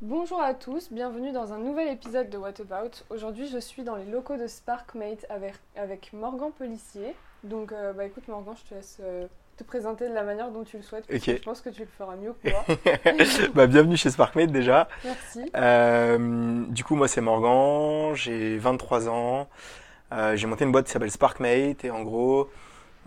Bonjour à tous, bienvenue dans un nouvel épisode de What About. Aujourd'hui, je suis dans les locaux de SparkMate avec, avec Morgan Pellissier. Donc, euh, bah écoute, Morgan, je te laisse euh, te présenter de la manière dont tu le souhaites. parce que. Je pense que tu le feras mieux que moi. bah, bienvenue chez SparkMate déjà. Merci. Euh, du coup, moi c'est Morgan, j'ai 23 ans. J'ai monté une boîte qui s'appelle SparkMate et en gros,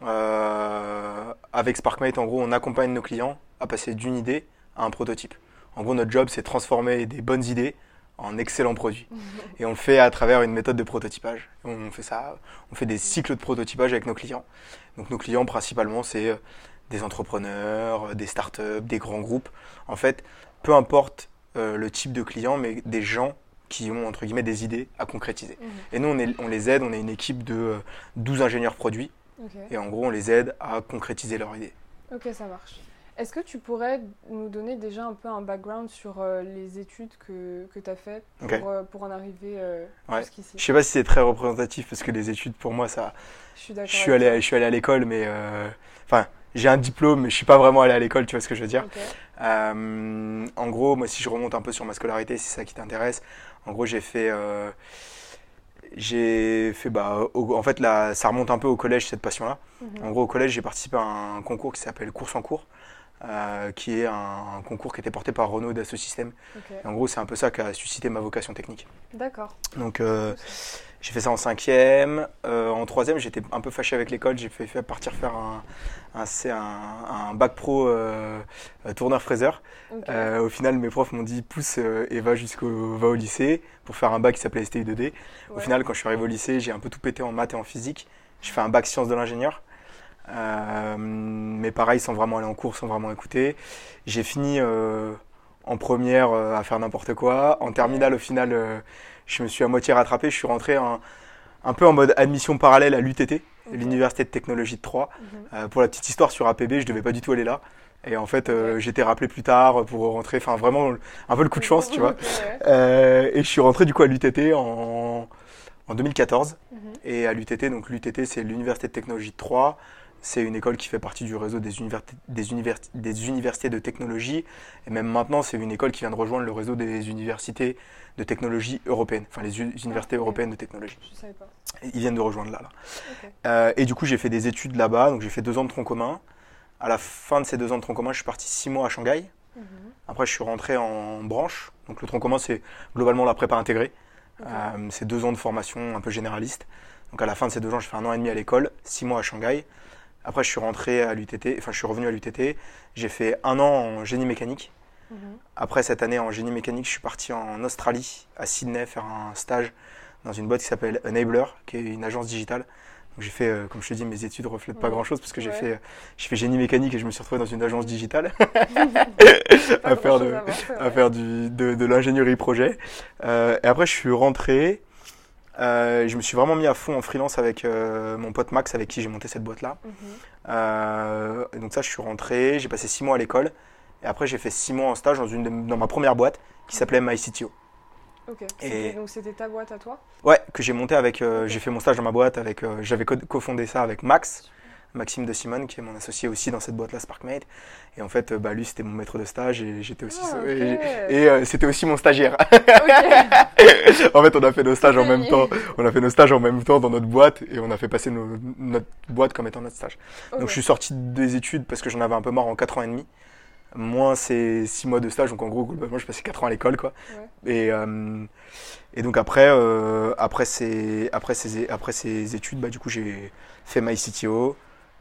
avec SparkMate, en gros, on accompagne nos clients à passer d'une idée à un prototype. En gros, notre job c'est transformer des bonnes idées en excellents produits. Et on le fait à travers une méthode de prototypage. On fait ça, on fait des cycles de prototypage avec nos clients. Donc nos clients principalement c'est euh, des entrepreneurs, euh, des startups, des grands groupes. En fait, peu importe euh, le type de client, mais des gens qui ont entre guillemets des idées à concrétiser. Mhm. Et nous on, est- on les aide, on est une équipe de euh, 12 ingénieurs produits et en gros on les aide à concrétiser leurs idées. ok, ça marche. Est-ce que tu pourrais nous donner déjà un peu un background sur euh, les études que, que tu as faites pour, euh, pour en arriver euh, Ouais. jusqu'ici? Je sais pas si c'est très représentatif parce que les études pour moi ça, Je suis je suis allé, je suis allé à l'école mais euh, enfin j'ai un diplôme mais je suis pas vraiment allé à l'école, tu vois ce que je veux dire. en gros, moi, si je remonte un peu sur ma scolarité, si c'est ça qui t'intéresse, en gros, j'ai fait, j'ai fait, bah, au- en fait, là, ça remonte un peu au collège cette passion-là. Mhm. En gros, au collège, j'ai participé à un concours qui s'appelle Course en cours, euh, qui est un, un concours qui était porté par Renault. Ok. Et en gros, c'est un peu ça qui a suscité ma vocation technique. D'accord. Donc, euh, j'ai fait ça en cinquième. Euh, en troisième, j'étais un peu fâché avec l'école. J'ai fait, fait partir faire un, bac pro euh, tourneur fraiseur. Au final, mes profs m'ont dit pousse et va jusqu'au va au lycée pour faire un bac qui s'appelait STI 2D. Au final, quand je suis arrivé au lycée, j'ai un peu tout pété en maths et en physique. J'ai fait un bac sciences de l'ingénieur. Euh, mais pareil, sans vraiment aller en cours, sans vraiment écouter. J'ai fini euh, en première euh, à faire n'importe quoi. En terminale, au final, je me suis à moitié rattrapé. Je suis rentré en- un peu en mode admission parallèle à l'UTT, l'Université de technologie de Troyes. Mhm. Pour la petite histoire sur APB, je devais pas du tout aller là. Et en fait, été rappelé plus tard pour rentrer. Enfin, vraiment, un peu le coup de chance, tu vois. Et je suis rentré du coup à l'UTT en, en 2014. Mhm. Et à l'UTT, donc l'UTT, c'est l'Université de technologie de Troyes. C'est une école qui fait partie du réseau des, univers- des universités de technologie. Et même maintenant, c'est une école qui vient de rejoindre le réseau des universités de technologie européennes. Enfin, les universités européennes de technologie. Je savais pas. Ils viennent de rejoindre là. Euh, et du coup, j'ai fait des études là-bas. Donc, j'ai fait deux ans de tronc commun. À la fin de ces deux ans de tronc commun, je suis parti six mois à Shanghai. Mhm. Après, je suis rentré en branche. Donc, le tronc commun, c'est globalement la prépa intégrée. Euh, c'est deux ans de formation un peu généraliste. Donc, à la fin de ces deux ans, je fais un an et demi à l'école, six mois à Shanghai. Après, je suis rentré à l'UTT. Enfin, je suis revenu à l'UTT. J'ai fait un an en génie mécanique. Mhm. Après cette année en génie mécanique, je suis parti en Australie, à Sydney, faire un stage dans une boîte qui s'appelle Enabler, qui est une agence digitale. Donc j'ai fait, euh, comme je te dis, mes études ne reflètent pas Ouais. grand-chose parce que j'ai Ouais. fait, j'ai fait génie mécanique et je me suis retrouvé dans une agence digitale à faire, à du, de l'ingénierie projet. Euh, et après, je suis rentré. Euh, je me suis vraiment mis à fond en freelance avec euh, mon pote Max, avec qui j'ai monté cette boîte-là. Mhm. Euh, et donc ça, je suis rentré, j'ai passé six mois à l'école. Et après, j'ai fait six mois en stage dans, une de- dans ma première boîte qui s'appelait MyCTO. Ok. Et- Donc c'était ta boîte à toi? Ouais, que j'ai monté avec. J'ai fait mon stage dans ma boîte avec. J'avais co- cofondé ça avec Max, Maxime de Simone, qui est mon associé aussi dans cette boîte-là, SparkMate. Et en fait, euh, bah, lui, c'était mon maître de stage et j'étais aussi. Ah. Et, et, euh, c'était aussi mon stagiaire. En fait, on a fait nos stages en même temps. On a fait nos stages en même temps dans notre boîte et on a fait passer nos- notre boîte comme étant notre stage. Donc je suis sorti des études parce que j'en avais un peu marre en 4 ans et demi. Moins ces 6 mois de stage, donc en gros, globalement, je passais 4 ans à l'école, quoi. Ouais. Et, euh, et donc après, euh, après, ces, après, ces, après ces études, bah, du coup, j'ai fait MyCTO.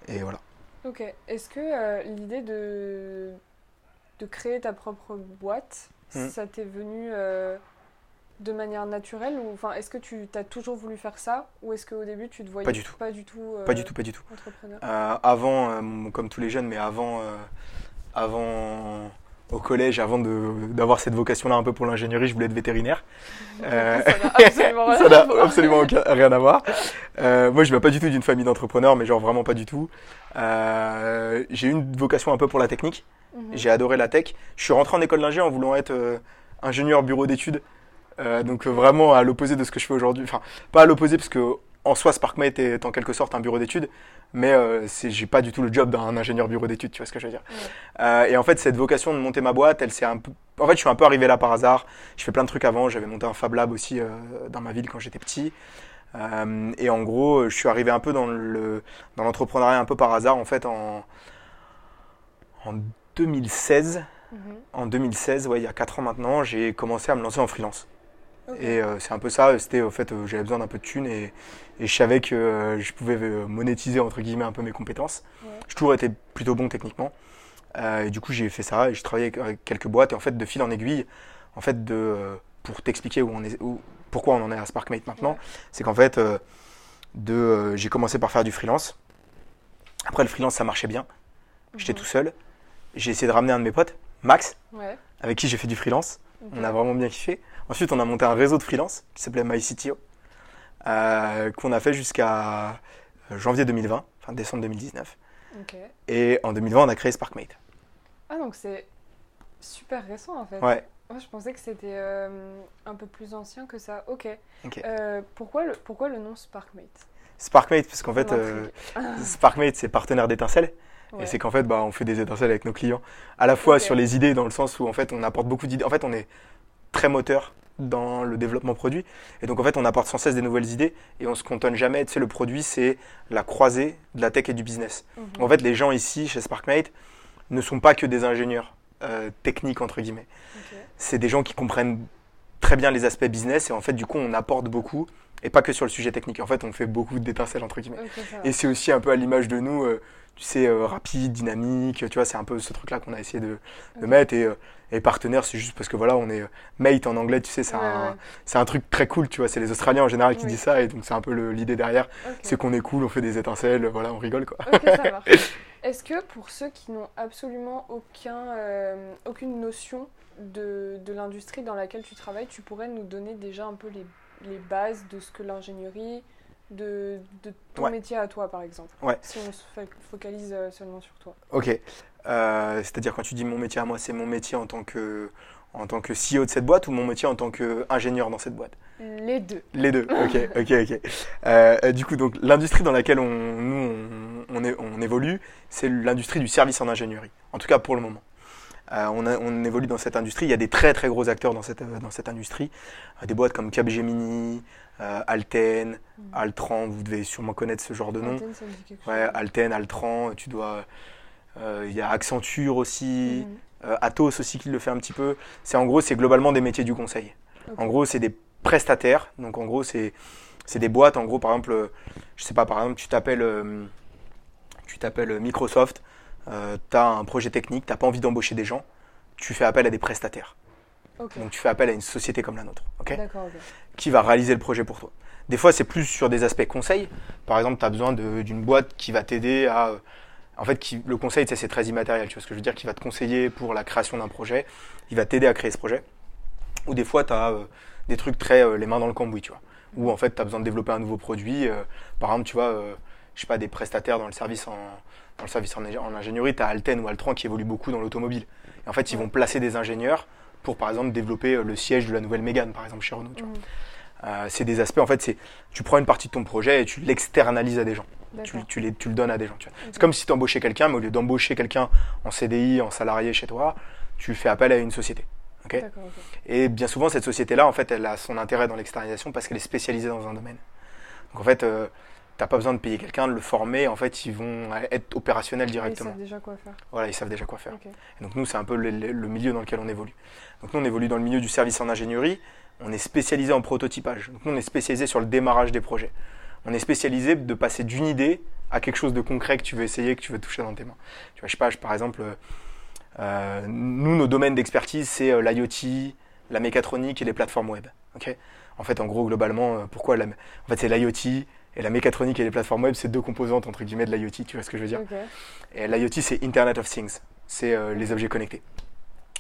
Et voilà. Ok. Est-ce que euh, l'idée de... de créer ta propre boîte, Mhm. ça t'est venu euh, de manière naturelle ou enfin est-ce que tu as toujours voulu faire ça ou est-ce qu'au début tu te voyais Pas du tout. pas du tout, euh, Pas du tout, pas du tout. entrepreneur? Avant, comme tous les jeunes, mais avant, avant au collège, avant d'avoir cette vocation-là un peu pour l'ingénierie, je voulais être vétérinaire. Euh, Ça n'a absolument rien ça à n'a voir. absolument aucun- rien à voir. Euh, moi, je viens pas du tout d'une famille d'entrepreneurs, mais genre vraiment pas du tout. Euh, j'ai eu une vocation un peu pour la technique. Mhm. J'ai adoré la tech. Je suis rentré en école d'ingé en voulant être euh, ingénieur bureau d'études. Euh, donc euh, vraiment à l'opposé de ce que je fais aujourd'hui. Enfin, pas à l'opposé parce que en soi, SparkMate est en quelque sorte un bureau d'études, mais euh, j'ai pas du tout le job d'un ingénieur bureau d'études, tu vois ce que je veux dire. Ouais. Euh, et en fait, cette vocation de monter ma boîte, elle s'est un peu, en fait, je suis un peu arrivé là par hasard. Je fais plein de trucs avant. J'avais monté un Fab Lab aussi euh, dans ma ville quand j'étais petit. Euh, et en gros, je suis arrivé un peu dans le dans l'entrepreneuriat un peu par hasard en fait en en 2016. Mhm. En 2016, ouais, il y a 4 ans maintenant, j'ai commencé à me lancer en freelance. Et euh, c'est un peu ça, c'était au fait, euh, j'avais besoin d'un peu de thunes et, et je savais que euh, je pouvais monétiser entre guillemets un peu mes compétences. Ouais. J'ai toujours été plutôt bon techniquement. Et du coup, j'ai fait ça et j'ai travaillé avec, quelques boîtes. Et en fait, de fil en aiguille, en fait, de, pour t'expliquer où on est, où- pourquoi on en est à SparkMate maintenant, Ouais. c'est qu'en fait, de, j'ai commencé par faire du freelance. Après, le freelance, ça marchait bien. J'étais Mhm. tout seul. J'ai essayé de ramener un de mes potes, Max, Ouais. avec qui j'ai fait du freelance. On a vraiment bien kiffé. Ensuite, on a monté un réseau de freelance qui s'appelait MyCTO, euh, qu'on a fait jusqu'à euh, janvier 2020, enfin décembre 2019. Ok. Et en 2020, on a créé SparkMate. Ah, donc c'est super récent en fait. Ouais. Moi, je pensais que c'était euh, un peu plus ancien que ça. Ok. Ok. Euh, pourquoi, le, pourquoi le nom Sparkmate? SparkMate, parce qu'en fait, euh. SparkMate, c'est partenaire d'étincelles. Ouais. Et c'est qu'en fait, bah, on fait des étincelles avec nos clients. À la fois sur les idées, dans le sens où en fait, on apporte beaucoup d'idées. En fait, on est très moteur dans le développement produit. Et donc, en fait, on apporte sans cesse des nouvelles idées et on se cantonne jamais. Tu sais, le produit, c'est la croisée de la tech et du business. Mhm. En fait, les gens ici, chez SparkMate, ne sont pas que des ingénieurs euh, techniques, entre guillemets. C'est des gens qui comprennent très bien les aspects business et en fait, du coup, on apporte beaucoup et pas que sur le sujet technique. En fait, on fait beaucoup d'étincelles, entre guillemets. Et c'est aussi un peu à l'image de nous, euh, tu sais, euh, rapide, dynamique, tu vois, c'est un peu ce truc-là qu'on a essayé de, mettre. Et, euh, et partenaire, c'est juste parce que voilà, on est euh, mate en anglais, tu sais, c'est Ouais, un, ouais. un truc très cool, tu vois. C'est les Australiens en général qui Oui. disent ça et donc c'est un peu le- l'idée derrière. C'est qu'on est cool, on fait des étincelles, voilà, on rigole quoi. Ça. Est-ce que pour ceux qui n'ont absolument aucun, euh, aucune notion de, de l'industrie dans laquelle tu travailles, tu pourrais nous donner déjà un peu les, les bases de ce que l'ingénierie, de, de ton Ouais. métier à toi par exemple Ouais. Si on se fo- focalise euh, seulement sur toi. Ok. Euh, C'est-à-dire quand tu dis mon métier à moi, c'est mon métier en tant que en tant que CEO de cette boîte ou mon métier en tant qu'ingénieur dans cette boîte? Les deux. Les deux. Ok, ok, ok. Euh, du coup, donc l'industrie dans laquelle on, nous on, on, é- on évolue, c'est l'industrie du service en ingénierie. En tout cas pour le moment. Euh, on, a- on évolue dans cette industrie. Il y a des très très gros acteurs dans cette, dans cette industrie. Des boîtes comme Capgemini, euh, Alten, Mhm. Altran. Vous devez sûrement connaître ce genre de nom. Antenne, ça me dit quelque Ouais, chose. Alten, Altran. Tu dois. euh, Il y a Accenture aussi. Mhm. Euh, Atos aussi qui le fait un petit peu. C'est en gros, c'est globalement des métiers du conseil. En gros, c'est des prestataires. Donc en gros, c'est c'est des boîtes. En gros, par exemple, je sais pas, par exemple, tu t'appelles tu t'appelles Microsoft. tu as un projet technique, tu n'as pas envie d'embaucher des gens. Tu fais appel à des prestataires. Donc tu fais appel à une société comme la nôtre, qui va réaliser le projet pour toi. Des fois, c'est plus sur des aspects conseils. Par exemple, tu as besoin d'une boîte qui va t'aider à. euh, En fait, qui, le conseil, c'est très immatériel. Tu vois ce que je veux dire Qui va te conseiller pour la création d'un projet. Il va t'aider à créer ce projet. Ou des fois, tu as des trucs très euh, les mains dans le cambouis, tu vois. Ou en fait, tu as besoin de développer un nouveau produit. euh, par exemple, tu vois, euh, je sais pas, des prestataires dans le service en, dans le service en, ingé- en ingénierie, tu as Alten ou Altran qui évoluent beaucoup dans l'automobile. Et en fait, ils vont placer des ingénieurs pour, par exemple, développer euh, le siège de la nouvelle Mégane, par exemple, chez Renault. Tu vois. Mhm. Euh, c'est des aspects, en fait, c'est tu prends une partie de ton projet et tu l'externalises à des gens. Tu, les, tu le donnes à des gens. C'est comme si tu embauchais quelqu'un, mais au lieu d'embaucher quelqu'un en CDI, en salarié chez toi, tu fais appel à une société. et bien souvent, cette société-là, en fait, elle a son intérêt dans l'externalisation parce qu'elle est spécialisée dans un domaine. Donc, en fait, euh, t'as pas besoin de payer quelqu'un, de le former. En fait, ils vont être opérationnels Ils directement. savent déjà quoi faire. Voilà, ils savent déjà quoi faire. Donc nous, c'est un peu le, milieu dans lequel on évolue. Donc nous, on évolue dans le milieu du service en ingénierie. On est spécialisé en prototypage. Donc nous, on est spécialisé sur le démarrage des projets. On est spécialisé de passer d'une idée à quelque chose de concret que tu veux essayer, que tu veux toucher dans tes mains. Tu vois, je sais pas, je- par exemple, euh, nous, nos domaines d'expertise, c'est euh, l'IoT, la mécatronique et les plateformes web. ok? En fait, en gros, globalement, euh, pourquoi la, En fait, c'est l'IoT et la mécatronique et les plateformes web, c'est deux composantes entre guillemets de l'IoT. Tu vois ce que je veux dire et l'IoT, c'est Internet of Things. C'est euh, les objets connectés.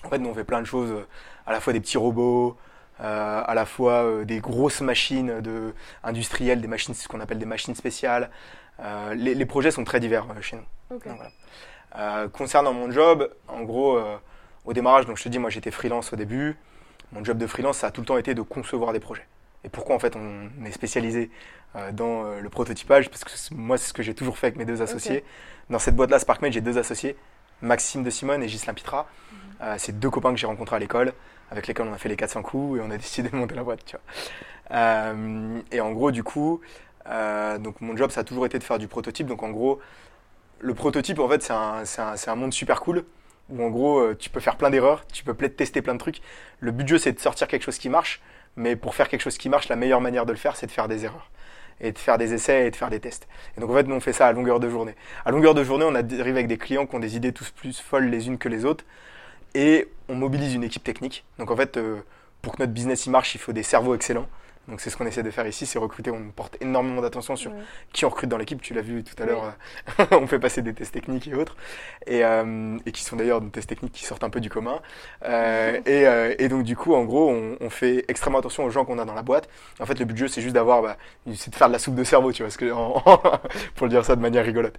En fait, nous, on fait plein de choses, euh, à la fois des petits robots, euh, à la fois des grosses machines de, industrielles, des machines, ce qu'on appelle des machines spéciales. Les, les projets sont très divers chez nous. Ok. Donc, voilà. Concernant mon job, en gros, au démarrage, donc je te dis, moi j'étais freelance au début. Mon job de freelance, ça a tout le temps été de concevoir des projets. Et pourquoi en fait on est spécialisé euh, dans euh, le prototypage? Parce que moi, c'est ce que j'ai toujours fait avec mes deux associés. Dans cette boîte-là, SparkMate, j'ai deux associés. Maxime de Simone et Gislain Pitra. Euh, c'est deux copains que j'ai rencontrés à l'école, avec lesquels on a fait les 400 coups et on a décidé de monter la boîte. Tu vois. Et en gros, du coup, donc mon job, ça a toujours été de faire du prototype. Donc en gros, le prototype, en fait, c'est un, un, un monde super cool où en gros, tu peux faire plein d'erreurs, tu peux peut-être tester plein de trucs. Le but du jeu, c'est de sortir quelque chose qui marche, mais pour faire quelque chose qui marche, la meilleure manière de le faire, c'est de faire des erreurs et de faire des essais et de faire des tests. Et donc en fait, nous on fait ça à longueur de journée. À longueur de journée, on arrive avec des clients qui ont des idées tous plus folles les unes que les autres et on mobilise une équipe technique. Donc en fait, euh, pour que notre business y marche, il faut des cerveaux excellents. Donc c'est ce qu'on essaie de faire ici, c'est recruter. On porte énormément d'attention sur qui on recrute dans l'équipe. Tu l'as vu tout à l'heure, euh, on fait passer des tests techniques et autres, et, euh, et qui sont d'ailleurs des tests techniques qui sortent un peu du commun. Euh, et, euh, et donc du coup, en gros, on, on fait extrêmement attention aux gens qu'on a dans la boîte. En fait, le but du jeu, c'est juste d'avoir, bah, c'est de faire de la soupe de cerveau, tu vois, parce que pour le dire ça de manière rigolote.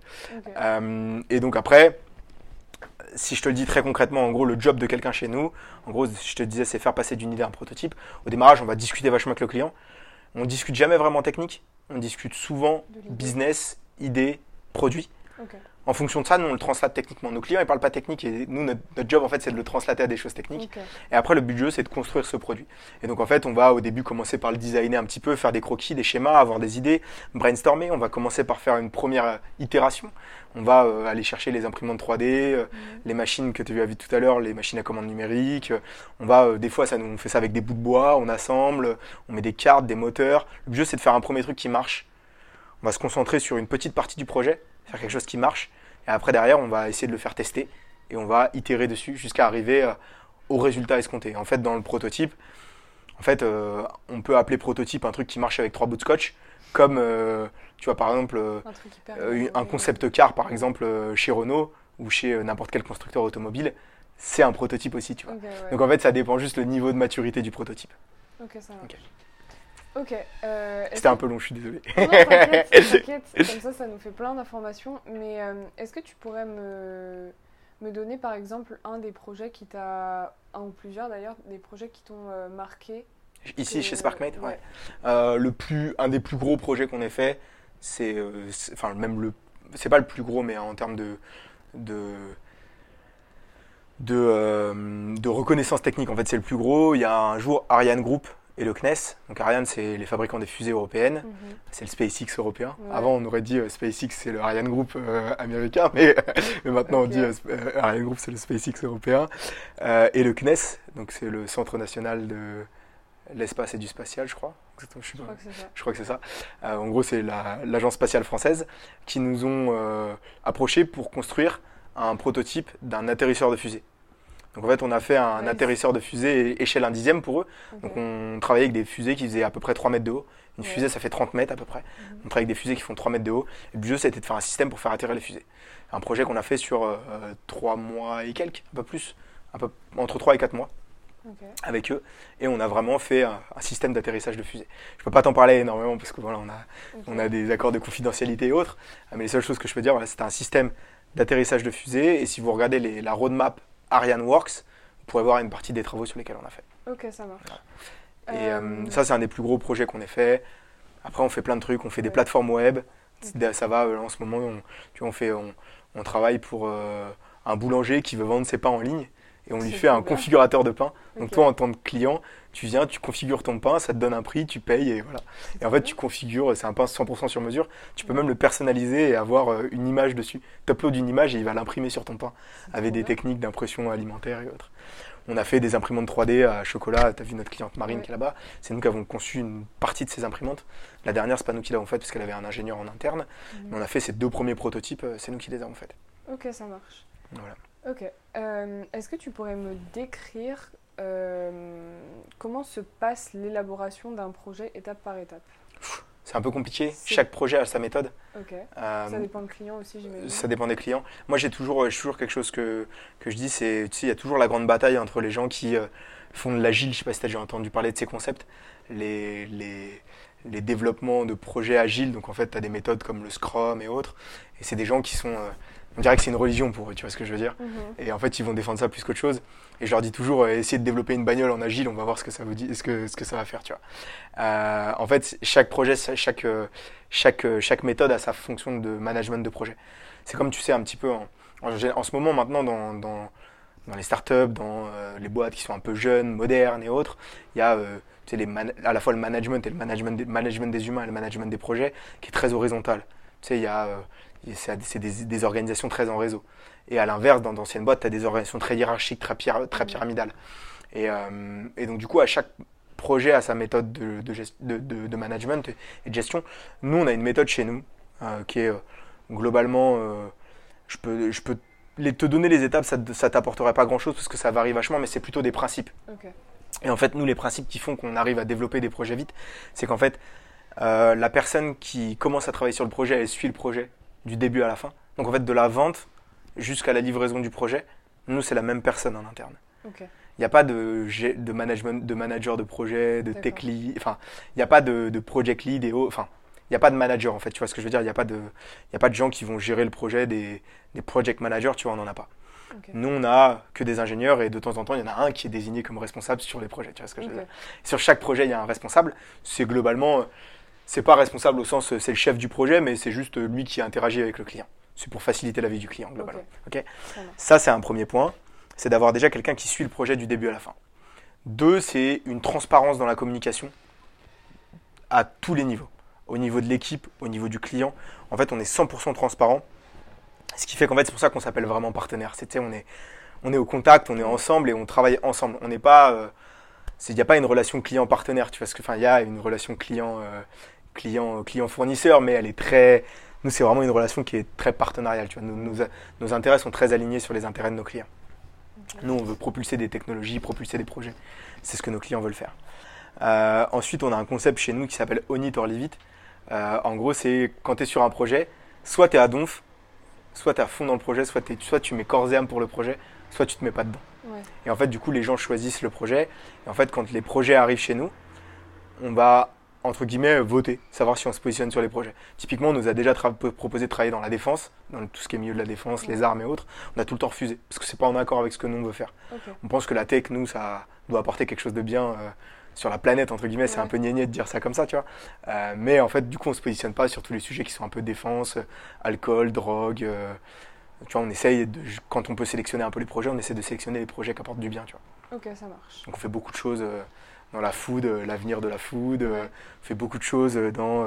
Et donc après, si je te le dis très concrètement, en gros, le job de quelqu'un chez nous, en gros, je te disais, c'est faire passer d'une idée à un prototype. Au démarrage, on va discuter vachement avec le client. On discute jamais vraiment technique. On discute souvent business, idée, produit. En fonction de ça, nous, on le translate techniquement. Nos clients, ils parlent pas technique et nous, notre, notre job, en fait, c'est de le translater à des choses techniques. Et après, le but du jeu, c'est de construire ce produit. Et donc, en fait, on va au début commencer par le designer un petit peu, faire des croquis, des schémas, avoir des idées, brainstormer. On va commencer par faire une première itération. On va euh, aller chercher les imprimantes 3D, euh, les machines que tu as vues tout à l'heure, les machines à commande numérique. On va, euh, des fois, ça, nous, on fait ça avec des bouts de bois, on assemble, on met des cartes, des moteurs. Le but du jeu, c'est de faire un premier truc qui marche. On va se concentrer sur une petite partie du projet, faire quelque chose qui marche. Et après, derrière, on va essayer de le faire tester et on va itérer dessus jusqu'à arriver euh, au résultat escompté. En fait, dans le prototype, en fait, euh, on peut appeler prototype un truc qui marche avec trois bouts de scotch, comme, euh, tu vois, par exemple, Un concept car, par exemple, chez Renault ou chez n'importe quel constructeur automobile, c'est un prototype aussi, tu vois. Ouais. Donc en fait, ça dépend juste le niveau de maturité du prototype. Ok, ça marche. Ok. euh, C'était un peu long, je suis désolé. Non, t'inquiète. Comme ça, ça nous fait plein d'informations. Mais euh, est-ce que tu pourrais me, me donner, par exemple, un des projets qui t'a, un ou plusieurs d'ailleurs, des projets qui t'ont euh, marqué Ici, que- chez Sparkmate, ouais. ouais. Le plus, un des plus gros projets qu'on ait fait, c'est, enfin même le, c'est pas le plus gros, mais en termes de, de, de, de reconnaissance technique, en fait, c'est le plus gros. Il y a un jour Ariane Group et le CNES. Donc Ariane, c'est les fabricants des fusées européennes. Mhm. C'est le SpaceX européen. Ouais. Avant, on aurait dit euh, SpaceX, c'est le Ariane Group euh, américain, mais, mais maintenant on dit euh, Ariane Group, c'est le SpaceX européen. Et le CNES, donc c'est le Centre national de l'espace et du spatial, je crois. Exactement, je crois que c'est ça. Je crois que c'est ça. En gros, c'est la- l'agence spatiale française qui nous ont approchés pour construire un prototype d'un atterrisseur de fusée. Donc en fait, on a fait un atterrisseur de fusée échelle 1 dixième pour eux. Donc on travaillait avec des fusées qui faisaient à peu près 3 mètres de haut. Une Ouais. fusée, ça fait 30 mètres à peu près. Mhm. On travaille avec des fusées qui font 3 mètres de haut. Et le jeu, c'était de faire un système pour faire atterrir les fusées. Un projet qu'on a fait sur 3 mois et quelques, un peu plus, un peu, entre 3 et 4 mois avec eux. Et on a vraiment fait un, un système d'atterrissage de fusée. Je peux pas t'en parler énormément parce que voilà, on a, on a des accords de confidentialité et autres. Euh, Mais les seules choses que je peux dire, voilà, c'était un système d'atterrissage de fusée. Et si vous regardez les- la roadmap Ariane Works, vous pourrez voir une partie des travaux sur lesquels on a fait. Ok, ça marche. Et euh, Euh, ça, c'est un des plus gros projets qu'on ait fait. Après, on fait plein de trucs. On fait des plateformes web. Ça va, euh, en ce moment, on, tu vois, on, fait, on, on travaille pour euh, un boulanger qui veut vendre ses pains en ligne. Et on lui fait un bien. configurateur de pain. Donc toi, en tant que client, tu viens, tu configures ton pain, ça te donne un prix, tu payes et voilà. Et en fait, tu configures, c'est un pain 100% sur mesure. Tu peux Ouais. même le personnaliser et avoir euh, une image dessus. Tu uploads une image et il va l'imprimer sur ton pain avec des bien. techniques d'impression alimentaire et autres. On a fait des imprimantes 3D à chocolat. Tu as vu notre cliente Marine Ouais. qui est là-bas. C'est nous qui avons conçu une partie de ces imprimantes. La dernière, c'est pas nous qui l'avons faite parce qu'elle avait un ingénieur en interne. Mhm. Mais on a fait ces deux premiers prototypes, euh, c'est nous qui les avons faits. Ok, ça marche. Voilà. Ok. Euh, Est-ce que tu pourrais me décrire euh, comment se passe l'élaboration d'un projet étape par étape? C'est un peu compliqué. Chaque projet a sa méthode. Ok. Euh, Ça dépend de client aussi, j'imagine. Ça dépend des clients. Moi, j'ai toujours, toujours quelque chose que, que je dis, c'est, tu sais, il y a toujours la grande bataille entre les gens qui font de l'agile. Je sais pas si tu as déjà entendu parler de ces concepts. Les, les, les développements de projets agiles. Donc, en fait, tu as des méthodes comme le Scrum et autres. Et c'est des gens qui sont, on dirait que c'est une religion pour eux, tu vois ce que je veux dire. Mhm. Et en fait, ils vont défendre ça plus qu'autre chose. Et je leur dis toujours, euh, essayez de développer une bagnole en agile, on va voir ce que ça vous dit, ce que, ce que ça va faire, tu vois. Euh, en fait, chaque projet, chaque, euh, chaque, chaque méthode a sa fonction de management de projet. C'est comme tu sais un petit peu en, En, ce moment, maintenant, dans, dans, dans les startups, dans euh, les boîtes qui sont un peu jeunes, modernes et autres, il y a tu sais, les à la fois le management et le management des, management des humains et le management des projets qui est très horizontal. Tu sais, il y a- c'est des, des organisations très en réseau. Et à l'inverse, dans d'anciennes boîtes, tu as des organisations très hiérarchiques, très, pyra- très pyramidales. Et, euh, et donc, du coup, à chaque projet a sa méthode de, de, gest- de, de- de management et de gestion. Nous, on a une méthode chez nous euh, qui est euh, globalement, je, peux, je peux les, te donner les étapes, ça ne t'apporterait pas grand-chose parce que ça varie vachement, mais c'est plutôt des principes. Et en fait, nous, les principes qui font qu'on arrive à développer des projets vite, c'est qu'en fait, la personne qui commence à travailler sur le projet, elle suit le projet du début à la fin. Donc en fait, de la vente jusqu'à la livraison du projet, nous, c'est la même personne en interne. Il n'y a pas de, de management, de manager de projet, de tech lead, enfin, il n'y a pas de, de project lead et. Enfin, il n'y a pas de manager en fait, tu vois ce que je veux dire? Il n'y a, pas de- y a pas de gens qui vont gérer le projet, des, des project managers, tu vois, on n'en a pas. Nous, on a que des ingénieurs et de temps en temps, il y en a un qui est désigné comme responsable sur les projets, tu vois ce que je veux dire? Sur chaque projet, il y a un responsable. C'est globalement, euh, c'est pas responsable au sens, c'est le chef du projet, mais c'est juste lui qui interagit avec le client. C'est pour faciliter la vie du client, globalement. Ça c'est un premier point. C'est d'avoir déjà quelqu'un qui suit le projet du début à la fin. Deux, c'est une transparence dans la communication à tous les niveaux. Au niveau de l'équipe, au niveau du client. En fait, on est 100% transparent. Ce qui fait qu'en fait, c'est pour ça qu'on s'appelle vraiment partenaire. C'est, on, est, on est au contact, on est ensemble et on travaille ensemble. On n'est pas. euh, Il n'y a pas une relation client-partenaire. Tu vois ce que, enfin, il y a une relation client, euh, client, client-fournisseur, mais elle est très. Nous, c'est vraiment une relation qui est très partenariale. Tu vois. Nos, nos- nos intérêts sont très alignés sur les intérêts de nos clients. Nous, on veut propulser des technologies, propulser des projets. C'est ce que nos clients veulent faire. Euh, ensuite, on a un concept chez nous qui s'appelle Own It or Leave It. Euh, en gros, c'est quand tu es sur un projet, soit tu es à donf, soit tu es à fond dans le projet, soit tu mets corps et âme pour le projet, soit tu te mets pas dedans. Ouais. Et en fait, du coup, les gens choisissent le projet. Et en fait, quand les projets arrivent chez nous, on va, entre guillemets, voter, savoir si on se positionne sur les projets. Typiquement, on nous a déjà proposé de travailler dans la défense, dans tout ce qui est milieu de la défense, les armes et autres. On a tout le temps refusé, parce que c'est pas en accord avec ce que nous, on veut faire. On pense que la tech, nous, ça doit apporter quelque chose de bien euh, sur la planète, entre guillemets. C'est un peu niais de dire ça comme ça, tu vois. Euh, mais en fait, du coup, on se positionne pas sur tous les sujets qui sont un peu défense, euh, alcool, drogue. euh, tu vois, on essaye, de, quand on peut sélectionner un peu les projets, on essaie de sélectionner les projets qui apportent du bien, tu vois. Ok, ça marche. Donc on fait beaucoup de choses euh, dans la food, euh, l'avenir de la food, euh, Ouais. on fait beaucoup de choses dans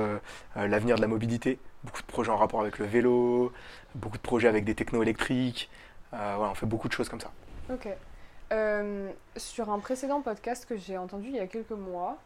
l'avenir de la mobilité, beaucoup de projets en rapport avec le vélo, beaucoup de projets avec des technos électriques. Euh, voilà, on fait beaucoup de choses comme ça. Ok. Euh, sur un précédent podcast que j'ai entendu il y a quelques mois,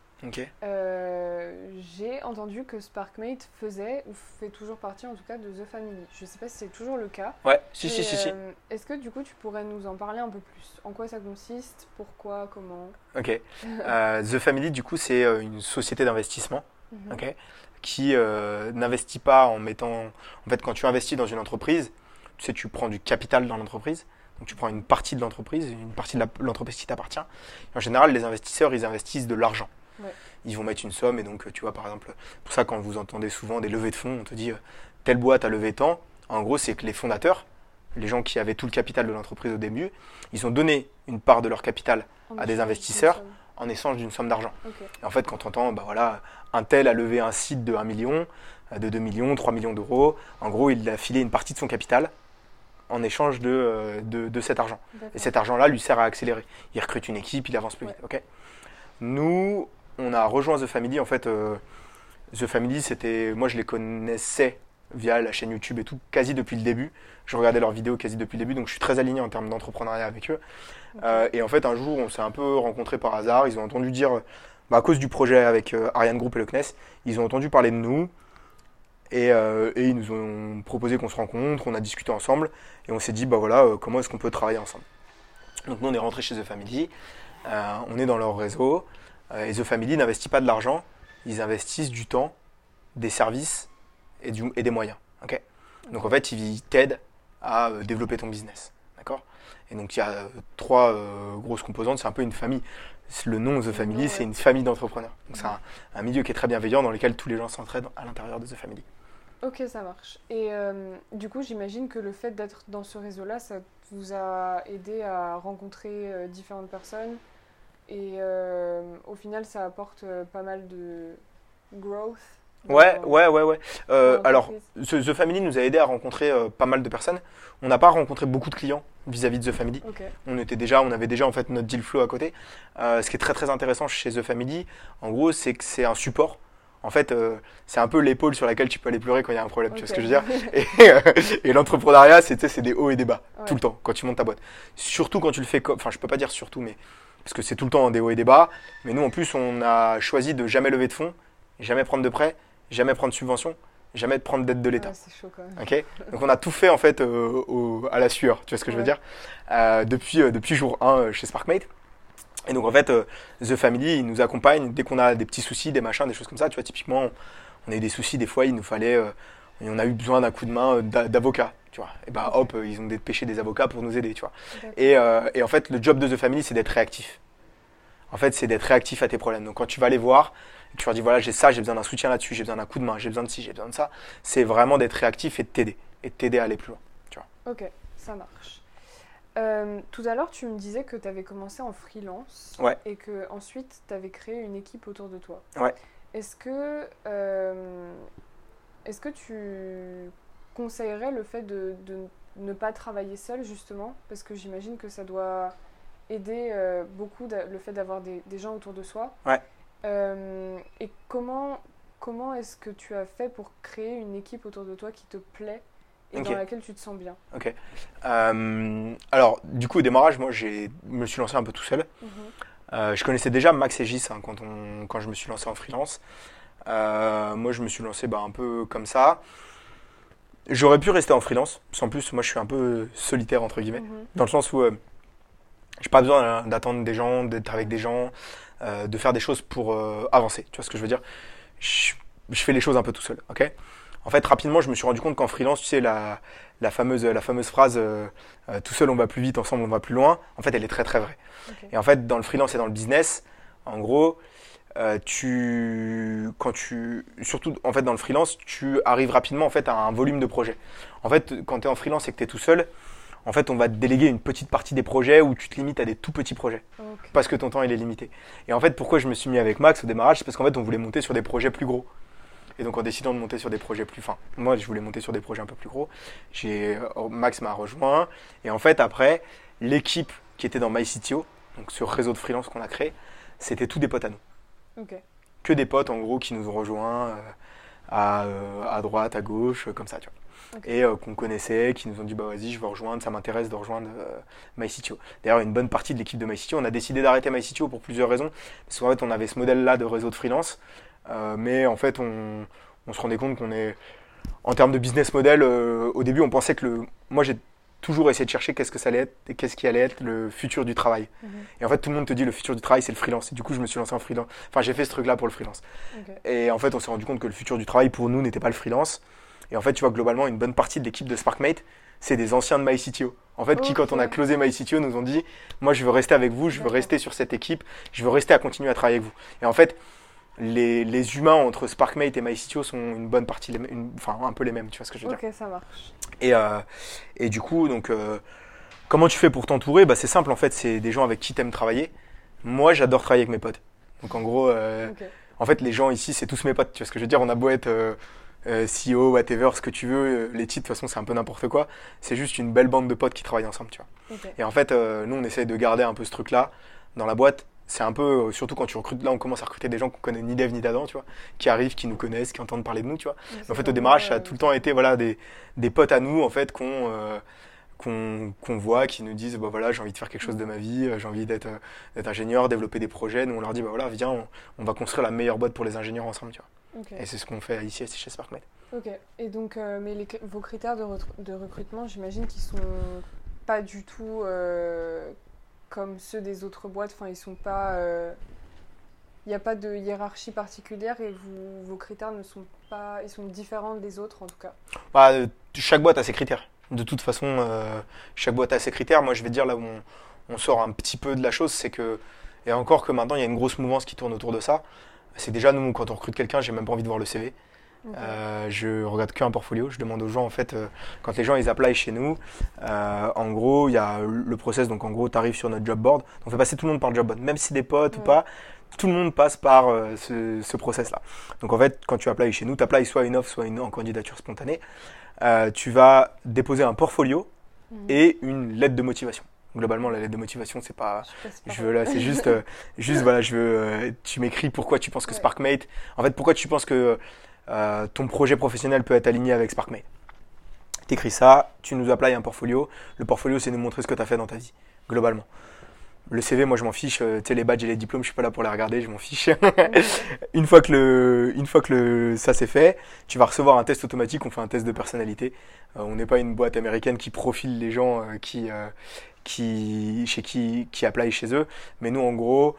Euh, j'ai entendu que SparkMate faisait, ou fait toujours partie en tout cas, de The Family. Je sais pas si c'est toujours le cas. Ouais, si, si, si, si. euh, Est-ce que du coup tu pourrais nous en parler un peu plus? En quoi ça consiste? Pourquoi? Comment? Ok. Euh, The Family, du coup, c'est une société d'investissement Mhm. ok, qui n'investit pas en mettant. En fait, quand tu investis dans une entreprise, tu sais, tu prends du capital dans l'entreprise. Donc, tu prends une partie de l'entreprise, une partie de l'entreprise qui t'appartient. En général, les investisseurs, ils investissent de l'argent. Ouais. Ils vont mettre une somme, et donc, tu vois, par exemple, pour ça, quand vous entendez souvent des levées de fonds, on te dit euh, telle boîte a levé tant. En gros, c'est que les fondateurs, les gens qui avaient tout le capital de l'entreprise au début, ils ont donné une part de leur capital En à des investisseurs. en échange d'une somme d'argent. Ok. Et en fait, quand on entend, bah voilà, un tel a levé un site de 1 million, euh, de 2 millions, 3 millions d'euros, en gros, il a filé une partie de son capital en échange de, euh, de, de cet argent. Et cet argent-là lui sert à accélérer. Il recrute une équipe, il avance plus vite. Nous, on a rejoint The Family. En fait, euh, The Family, c'était. Moi, je les connaissais via la chaîne YouTube et tout, quasi depuis le début. Je regardais leurs vidéos quasi depuis le début, donc je suis très aligné en termes d'entrepreneuriat avec eux. Euh, et en fait, un jour, on s'est un peu rencontrés par hasard. Ils ont entendu dire, bah, à cause du projet avec euh, Ariane Group et le CNES, ils ont entendu parler de nous. Et, euh, et ils nous ont proposé qu'on se rencontre, on a discuté ensemble. Et on s'est dit, bah voilà, comment est-ce qu'on peut travailler ensemble Donc nous, on est rentré chez The Family. on est dans leur réseau. Euh, et The Family n'investit pas de l'argent. Ils investissent du temps, des services et, du- et des moyens. ok? Donc en fait, ils t'aident à euh, développer ton business. D'accord? Et donc il y a euh, trois euh, grosses composantes. C'est un peu une famille. Le nom The Family, ouais. c'est une famille d'entrepreneurs. Donc c'est un, un milieu qui est très bienveillant dans lequel tous les gens s'entraident à l'intérieur de The Family. Ok, ça marche. Et euh, du coup, j'imagine que le fait d'être dans ce réseau-là, ça vous a aidé à rencontrer euh, différentes personnes? Et euh, au final, ça apporte euh, pas mal de growth Ouais, ouais, ouais, ouais. Euh, alors, The Family nous a aidé à rencontrer euh, pas mal de personnes. On n'a pas rencontré beaucoup de clients vis-à-vis de The Family. On était déjà, on avait déjà en fait notre deal flow à côté. Ce qui est très très intéressant chez The Family, en gros, c'est que c'est un support. En fait, euh, c'est un peu l'épaule sur laquelle tu peux aller pleurer quand il y a un problème. Tu vois ce que je veux dire Et, euh, et l'entrepreneuriat, c'est des hauts et des bas Ouais. tout le temps quand tu montes ta boîte. Surtout quand tu le fais comme, enfin, je peux pas dire surtout, mais parce que c'est tout le temps des hauts et des bas. Mais nous, en plus, on a choisi de jamais lever de fonds, jamais prendre de prêts, jamais prendre de subventions, jamais de prendre d'aide de l'État. Ouais, c'est chaud quand même. Donc on a tout fait en fait euh, au- à la sueur, tu vois ce que je veux dire? Euh, depuis, euh, depuis jour 1 euh, chez Sparkmate. Et donc en fait, The Family, il nous accompagne dès qu'on a des petits soucis, des machins, des choses comme ça. Tu vois, typiquement, on a eu des soucis, des fois il nous fallait, et on a eu besoin d'un coup de main euh, d'a- d'avocat, tu vois. Et bah hop, ils ont dépêché des avocats pour nous aider, tu vois. Et, euh, et en fait, le job de The Family, c'est d'être réactif. En fait, c'est d'être réactif à tes problèmes. Donc quand tu vas les voir, tu leur dis voilà, j'ai ça, j'ai besoin d'un soutien là-dessus, j'ai besoin d'un coup de main, j'ai besoin de ci, j'ai besoin de ça. C'est vraiment d'être réactif et de t'aider. Et de t'aider à aller plus loin. Ok, ça marche. Euh, tout à l'heure, tu me disais que tu avais commencé en freelance Ouais. et que ensuite tu avais créé une équipe autour de toi. Ouais. Est-ce que, euh, est-ce que tu conseillerais le fait de, de ne pas travailler seul justement? Parce que j'imagine que ça doit aider euh, beaucoup le fait d'avoir des, des gens autour de soi. Ouais. Euh, et comment, comment est-ce que tu as fait pour créer une équipe autour de toi qui te plaît et Ok. dans laquelle tu te sens bien? Euh, alors, du coup, au démarrage, moi, j'ai me suis lancé un peu tout seul. Mhm. Euh, je connaissais déjà Max et Gis hein, quand, on, quand je me suis lancé en freelance. Euh, moi, je me suis lancé bah, un peu comme ça. J'aurais pu rester en freelance. Sans plus, moi, je suis un peu solitaire, entre guillemets. Mhm. Dans le sens où euh, j'ai pas besoin d'attendre des gens, d'être avec des gens, euh, de faire des choses pour euh, avancer. Tu vois ce que je veux dire? Je, je fais les choses un peu tout seul, ok? En fait, rapidement, je me suis rendu compte qu'en freelance, tu sais, la, la, fameuse, la fameuse phrase euh, euh, tout seul on va plus vite, ensemble on va plus loin, en fait, elle est très très vraie. Et en fait, dans le freelance et dans le business, en gros, euh, tu, quand tu, surtout en fait dans le freelance, tu arrives rapidement en fait à un volume de projets. En fait, quand tu es en freelance et que tu es tout seul, en fait, on va te déléguer une petite partie des projets où tu te limites à des tout petits projets parce que ton temps il est limité. Et en fait, pourquoi je me suis mis avec Max au démarrage, c'est parce qu'en fait, on voulait monter sur des projets plus gros. Et donc, en décidant de monter sur des projets plus fins, moi, je voulais monter sur des projets un peu plus gros. J'ai euh, Max m'a rejoint. Et en fait, après, l'équipe qui était dans MyCTO, donc ce réseau de freelance qu'on a créé, c'était tous des potes à nous. Que des potes, en gros, qui nous ont rejoints euh, à, euh, à droite, à gauche, euh, comme ça, tu vois. Et euh, qu'on connaissait, qui nous ont dit bah vas-y, je veux rejoindre, ça m'intéresse de rejoindre euh, MyCTO. D'ailleurs, une bonne partie de l'équipe de MyCTO, on a décidé d'arrêter MyCTO pour plusieurs raisons. Parce qu'en fait, on avait ce modèle-là de réseau de freelance, euh, mais en fait, on, on se rendait compte qu'on est, en termes de business model, au début, on pensait que le. Moi, j'ai toujours essayé de chercher qu'est-ce que ça allait être et qu'est-ce qui allait être le futur du travail. Mhm. Et en fait, tout le monde te dit le futur du travail, c'est le freelance. Et du coup, je me suis lancé en freelance. Enfin, j'ai fait ce truc-là pour le freelance. Et en fait, on s'est rendu compte que le futur du travail pour nous n'était pas le freelance. Et en fait, tu vois, globalement, une bonne partie de l'équipe de Sparkmate, c'est des anciens de MyCTO. En fait, qui, quand on a closé MyCTO, nous ont dit Moi, je veux rester avec vous, je veux rester sur cette équipe, je veux rester à continuer à travailler avec vous. Et en fait, les, les humains entre Sparkmate et MyCTO sont une bonne partie, les mêmes- une- enfin, un peu les mêmes, tu vois ce que je veux dire. Ok, ça marche. Et, euh, et du coup, donc, euh, comment tu fais pour t'entourer? Bah, C'est simple, en fait, c'est des gens avec qui tu aimes travailler. Moi, j'adore travailler avec mes potes. Donc, en gros, euh, en fait, les gens ici, c'est tous mes potes. Tu vois ce que je veux dire? On a beau être CEO, whatever, ce que tu veux. Les titres, de toute façon, c'est un peu n'importe quoi. C'est juste une belle bande de potes qui travaillent ensemble, tu vois. Et en fait, nous, on essaye de garder un peu ce truc-là dans la boîte. C'est un peu, surtout quand tu recrutes, là, on commence à recruter des gens qu'on connaît ni d'Eve ni d'Adam, tu vois, qui arrivent, qui nous connaissent, qui entendent parler de nous, tu vois. Mais en fait, au démarrage, ça a tout le temps été voilà, des, des potes à nous, en fait, qu'on euh, qu'on voit, qui nous disent bah, voilà, j'ai envie de faire quelque chose de ma vie, euh, j'ai envie d'être euh, d'être ingénieur, développer des projets. Nous, on leur dit bah, voilà, viens, on, on va construire la meilleure boîte pour les ingénieurs ensemble. Tu vois. Et c'est ce qu'on fait ici chez Sparkmate. Ok. Et donc, euh, mais les, vos critères de, de recrutement, j'imagine qu'ils sont pas du tout euh, comme ceux des autres boîtes. Enfin, ils sont pas. Il n'y a pas de hiérarchie particulière et vos critères ne sont pas. Ils sont différents des autres en tout cas. Bah, euh, chaque boîte a ses critères. De toute façon, euh, chaque boîte a ses critères. Moi, je vais dire là où on, on sort un petit peu de la chose, c'est que, et encore que maintenant, il y a une grosse mouvance qui tourne autour de ça. C'est déjà, nous, quand on recrute quelqu'un, j'ai même pas envie de voir le CV. Euh, je regarde qu'un portfolio. Je demande aux gens, en fait, euh, quand les gens ils apply chez nous, euh, en gros, il y a le process. Donc, en gros, tu arrives sur notre job board. On fait passer tout le monde par le job board. Même si des potes ou pas, tout le monde passe par ce, ce process-là. Donc en fait, quand tu applies chez nous, tu applies soit une offre, soit une en candidature spontanée. Tu vas déposer un portfolio Mhm. et une lettre de motivation. Globalement, la lettre de motivation, c'est pas, Je veux là, c'est juste, euh, juste voilà, je veux, euh, tu m'écris pourquoi tu penses que Ouais. SparkMate, en fait, pourquoi tu penses que euh, ton projet professionnel peut être aligné avec SparkMate. T'écris ça, tu nous applies un portfolio. Le portfolio, c'est nous montrer ce que tu as fait dans ta vie, globalement. Le CV, moi, je m'en fiche. euh, Tu sais, les badges et les diplômes, je suis pas là pour les regarder, je m'en fiche. une fois que le, une fois que le, ça c'est fait, tu vas recevoir un test automatique. On fait un test de personnalité. Euh, on n'est pas une boîte américaine qui profile les gens euh, qui, qui, chez qui, qui apply chez eux. Mais nous, en gros,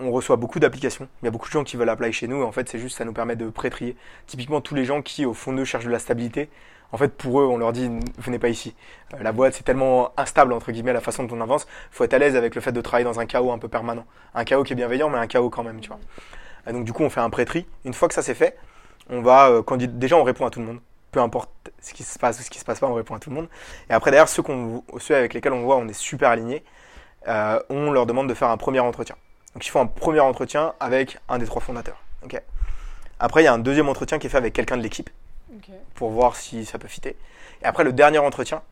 on reçoit beaucoup d'applications. Il y a beaucoup de gens qui veulent apply chez nous. En fait, c'est juste, ça nous permet de pré-trier. Typiquement, tous les gens qui, au fond d'eux, cherchent de la stabilité. En fait, pour eux, on leur dit, venez pas ici. Euh, la boîte, c'est tellement instable, entre guillemets, la façon dont on avance. faut être à l'aise avec le fait de travailler dans un chaos un peu permanent. Un chaos qui est bienveillant, mais un chaos quand même, tu vois. Et donc, du coup, on fait un pré-tri. Une fois que ça c'est fait, on va, euh, candi- déjà, on répond à tout le monde. Peu importe ce qui se passe ou ce qui se passe pas, on répond à tout le monde. Et après, derrière, ceux, avec lesquels on voit, on est super alignés, euh, on leur demande de faire un premier entretien. Donc, ils font un premier entretien avec un des trois fondateurs. après, il y a un deuxième entretien qui est fait avec quelqu'un de l'équipe pour voir si ça peut fitter. Et après, le dernier entretien,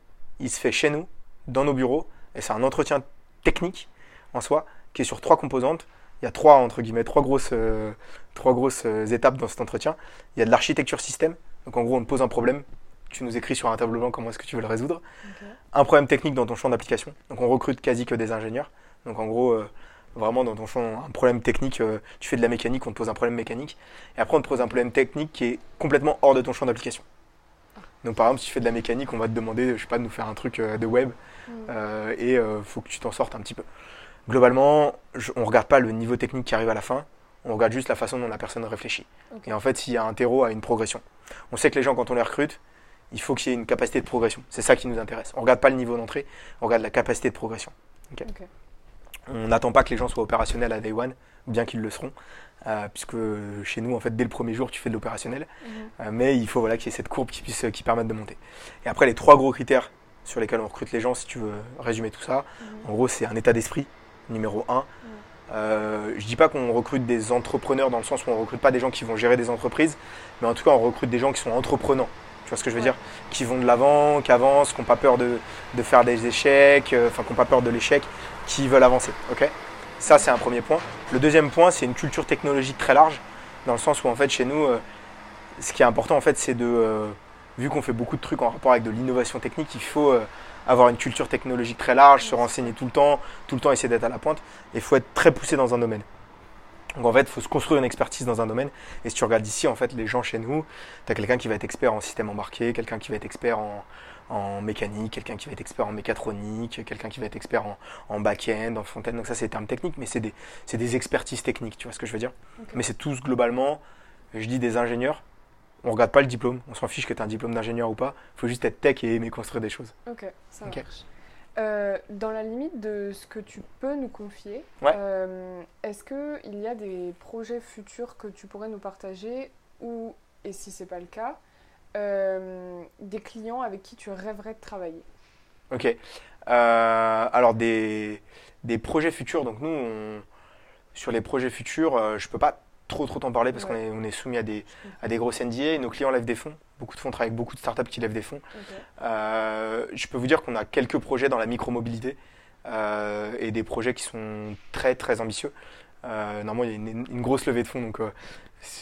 il se fait chez nous, dans nos bureaux, et c'est un entretien technique en soi, qui est sur trois composantes. Il y a trois, entre guillemets, trois grosses, euh, trois grosses euh, étapes dans cet entretien. Il y a de l'architecture système, donc en gros, on te pose un problème, tu nous écris sur un tableau blanc comment est-ce que tu veux le résoudre. Un problème technique dans ton champ d'application, donc on recrute quasi que des ingénieurs. Donc en gros, euh, vraiment dans ton champ, un problème technique, euh, tu fais de la mécanique, on te pose un problème mécanique. Et après, on te pose un problème technique qui est complètement hors de ton champ d'application. Donc par exemple, si tu fais de la mécanique, on va te demander, je sais pas, de nous faire un truc euh, de web Mhm. euh, et euh, faut que tu t'en sortes un petit peu. Globalement, je- on regarde pas le niveau technique qui arrive à la fin, on regarde juste la façon dont la personne réfléchit. Et en fait, s'il y a un terreau à une progression. On sait que les gens, quand on les recrute, il faut qu'il y ait une capacité de progression. C'est ça qui nous intéresse. On regarde pas le niveau d'entrée, on regarde la capacité de progression. On n'attend pas que les gens soient opérationnels à day one, bien qu'ils le seront, euh, puisque chez nous, en fait, dès le premier jour, tu fais de l'opérationnel. Mhm. Euh, mais il faut voilà, qu'il y ait cette courbe qui puisse qui permette de monter. Et après, les trois gros critères sur lesquels on recrute les gens, si tu veux résumer tout ça, Mhm. en gros, c'est un état d'esprit, numéro un. Euh, je dis pas qu'on recrute des entrepreneurs dans le sens où on recrute pas des gens qui vont gérer des entreprises, mais en tout cas, on recrute des gens qui sont entreprenants. Tu vois ce que je veux Ouais. dire? Qui vont de l'avant, qui avancent, qui n'ont pas peur de, de faire des échecs, euh, enfin, qui n'ont pas peur de l'échec, qui veulent avancer. Ok? Ça, c'est un premier point. Le deuxième point, c'est une culture technologique très large, dans le sens où, en fait, chez nous, euh, ce qui est important, en fait, c'est de. euh, vu qu'on fait beaucoup de trucs en rapport avec de l'innovation technique, il faut euh, avoir une culture technologique très large, se renseigner tout le temps, tout le temps essayer d'être à la pointe. Et il faut être très poussé dans un domaine. Donc en fait, il faut se construire une expertise dans un domaine. Et si tu regardes ici, en fait, les gens chez nous, tu as quelqu'un qui va être expert en système embarqué, quelqu'un qui va être expert en, en mécanique, quelqu'un qui va être expert en mécatronique, quelqu'un qui va être expert en, en back-end, en front-end. Donc ça, c'est des termes techniques, mais c'est des, des expertises techniques, tu vois ce que je veux dire? Mais c'est tous globalement, je dis des ingénieurs. On regarde pas le diplôme, on s'en fiche que tu un diplôme d'ingénieur ou pas. Il faut juste être tech et aimer construire des choses. Ok, ça Ok. marche. Euh, dans la limite de ce que tu peux nous confier, Ouais. euh, est-ce qu'il y a des projets futurs que tu pourrais nous partager ou, et si c'est pas le cas, euh, des clients avec qui tu rêverais de travailler Ok. Euh, alors des, des projets futurs. Donc nous, on- sur les projets futurs, euh, je peux pas trop trop t'en parler parce Ouais. qu'on est, on est soumis à des, à des grosses NDA. Nos clients lèvent des fonds. Beaucoup de fonds travaillent avec beaucoup de startups qui lèvent des fonds. Je peux vous dire qu'on a quelques projets dans la micromobilité euh, et des projets qui sont très très ambitieux. Euh, normalement, il y a une, une grosse levée de fonds, donc euh,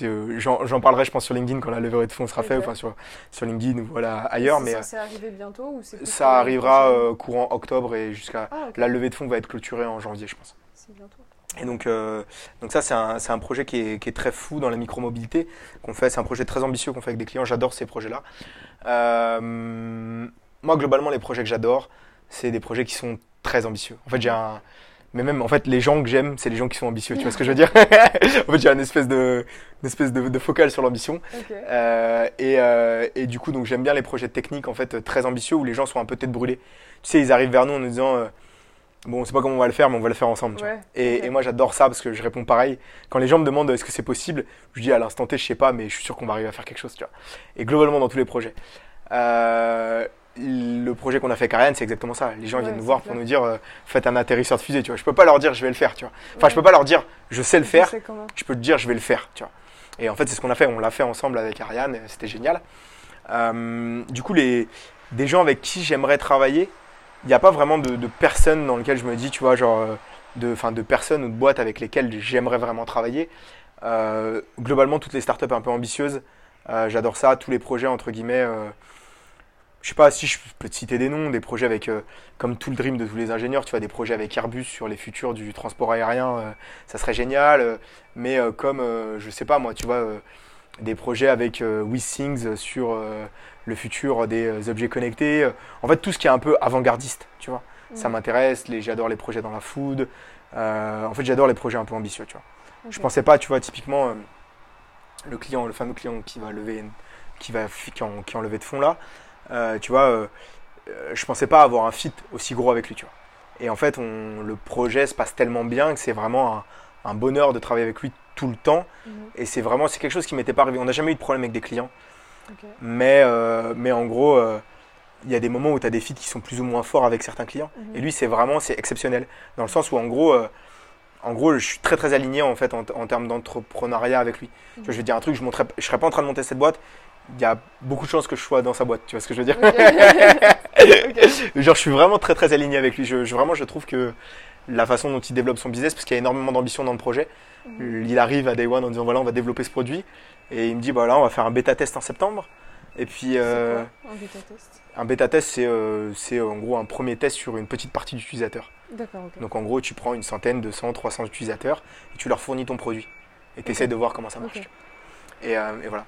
euh, j'en parlerai, je pense, sur LinkedIn quand la levée de fonds sera faite, enfin sur, sur LinkedIn ou voilà ailleurs. Mais censé arriver bientôt ou ça arrivera euh, courant octobre et jusqu'à Ah, la levée de fonds va être clôturée en janvier, je pense. C'est bientôt. Et donc, euh, donc ça, c'est un, c'est un projet qui est, qui est très fou dans la micromobilité qu'on fait. C'est un projet très ambitieux qu'on fait avec des clients. J'adore ces projets-là. Euh, moi, globalement, les projets que j'adore, c'est des projets qui sont très ambitieux. En fait, j'ai un. Mais même, en fait, les gens que j'aime, c'est les gens qui sont ambitieux. Tu vois ce que je veux dire? En fait, j'ai une espèce de, une espèce de, de focale sur l'ambition. Euh, et, euh, et du coup, donc j'aime bien les projets techniques en fait très ambitieux où les gens sont un peu tête brûlée. Tu sais, ils arrivent vers nous en nous disant euh, bon, on sait pas comment on va le faire, mais on va le faire ensemble. tu vois. Et, et moi, j'adore ça parce que je réponds pareil. Quand les gens me demandent est-ce que c'est possible, je dis à l'instant T, je sais pas, mais je suis sûr qu'on va arriver à faire quelque chose. Tu vois. Et globalement, dans tous les projets. Euh, le projet qu'on a fait avec Ariane, c'est exactement ça. Les gens Ouais, viennent nous voir clair. pour nous dire euh, faites un atterrisseur de fusée, tu vois. Je peux pas leur dire je vais le faire, tu vois. Enfin, Ouais. je peux pas leur dire je sais le Je faire, sais je peux te dire je vais le faire, tu vois. Et en fait, c'est ce qu'on a fait. On l'a fait ensemble avec Ariane, c'était génial. Euh, du coup, les, des gens avec qui j'aimerais travailler, il n'y a pas vraiment de, de personnes dans lesquelles je me dis, tu vois, genre, euh, de, enfin, de personnes ou de boîtes avec lesquelles j'aimerais vraiment travailler. Euh, globalement, toutes les startups un peu ambitieuses, j'adore ça. Tous les projets, entre guillemets, je sais pas si je peux te citer des noms, des projets avec, euh, comme tout le dream de tous les ingénieurs, tu vois, des projets avec Airbus sur les futurs du transport aérien, euh, ça serait génial. euh, mais comme, je sais pas moi, tu vois, des projets avec WeThings sur le futur des objets connectés. en fait, tout ce qui est un peu avant-gardiste, tu vois. Ça Mhm. m'intéresse, les, j'adore les projets dans la food. en fait, j'adore les projets un peu ambitieux, tu vois. Je pensais pas, tu vois, typiquement, le client, le fameux client qui va lever, qui va, qui en, qui en levée de fonds là, euh, tu vois, euh, euh, je pensais pas avoir un fit aussi gros avec lui, tu vois. Et en fait, on, le projet se passe tellement bien que c'est vraiment un, un bonheur de travailler avec lui tout le temps. Mhm. Et c'est vraiment, c'est quelque chose qui m'était pas arrivé. On n'a jamais eu de problème avec des clients, mais, euh, mais en gros, euh, il y a des moments où tu as des fits qui sont plus ou moins forts avec certains clients. Mhm. Et lui, c'est vraiment, c'est exceptionnel. Dans le sens où, en gros, euh, en gros, je suis très très aligné en fait en, en termes d'entrepreneuriat avec lui. Je vais dire un truc, je ne je serais pas en train de monter cette boîte. Il y a beaucoup de chances que je sois dans sa boîte. Tu vois ce que je veux dire? Genre, je suis vraiment très très aligné avec lui. Je, je- vraiment, je trouve que la façon dont il développe son business, parce qu'il y a énormément d'ambition dans le projet, Mhm. il arrive à Day One en disant voilà, on va développer ce produit. Et il me dit bah là, on va faire un bêta test en septembre. Et puis, euh, quoi un bêta test? un bêta test, c'est euh, c'est, en gros un premier test sur une petite partie d'utilisateurs. D'accord, ok. Donc en gros, tu prends une centaine, 200, 300 utilisateurs et tu leur fournis ton produit. Et tu essaies de voir comment ça marche. Et, euh, et voilà.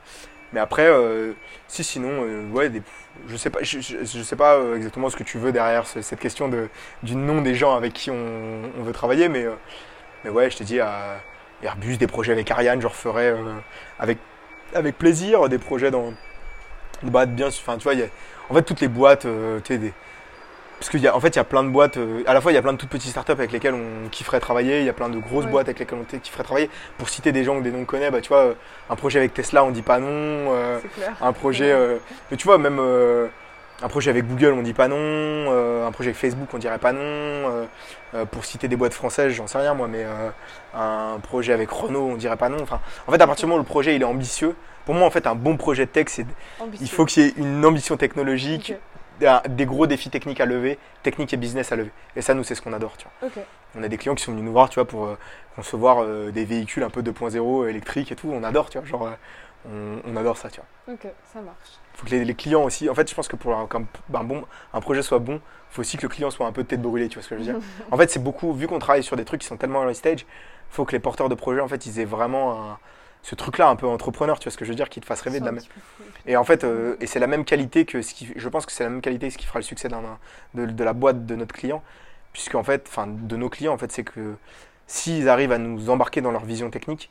Mais après, euh, si sinon, euh, ouais, des, je sais pas, je, je- sais pas euh, exactement ce que tu veux derrière ce- cette question de, du nom des gens avec qui on, on veut travailler, mais, euh, mais ouais, je dis, à Airbus, des projets avec Ariane, je referai euh, avec, avec plaisir, des projets dans boîtes bien, enfin tu vois, il y a- en fait toutes les boîtes, euh, tu sais, des, parce qu'en en fait, il y a plein de boîtes, euh, à la fois il y a plein de toutes petites startups avec lesquelles on kifferait travailler, il y a plein de grosses Ouais. boîtes avec lesquelles on kifferait travailler. Pour citer des gens ou des noms qu'on connaît, bah tu vois, euh, un projet avec Tesla, on dit pas non. euh, clair. un projet, euh, mais tu vois, même un projet avec Google, on dit pas non. un projet avec Facebook, on dirait pas non. pour citer des boîtes françaises, j'en sais rien moi, mais un projet avec Renault, on dirait pas non. Enfin, en fait, à partir du moment où le projet il est ambitieux, pour moi, en fait, un bon projet de tech, c'est il faut qu'il y ait une ambition technologique. Des gros défis techniques à lever, techniques et business à lever. Et ça, nous, c'est ce qu'on adore, tu vois. On a des clients qui sont venus nous voir, tu vois, pour euh, concevoir euh, des véhicules un peu 2.0 électriques et tout. On adore, tu vois, genre, euh, on, on adore ça, tu vois. Ok, ça marche. faut que les, les clients aussi. En fait, je pense que pour qu'un- un bon, un projet soit bon, il faut aussi que le client soit un peu tête brûlée, tu vois ce que je veux dire. en fait, c'est beaucoup, vu qu'on travaille sur des trucs qui sont tellement early stage, il faut que les porteurs de projet, en fait, ils aient vraiment un- ce truc-là un peu entrepreneur, tu vois ce que je veux dire, qui te fasse rêver de la même. Et en fait, euh, et c'est la même qualité que ce qui, je pense que c'est la même qualité ce qui fera le succès d'un, de, de la boîte de notre client, puisque en fait, enfin, de nos clients, en fait, c'est que s'ils arrivent à nous embarquer dans leur vision technique,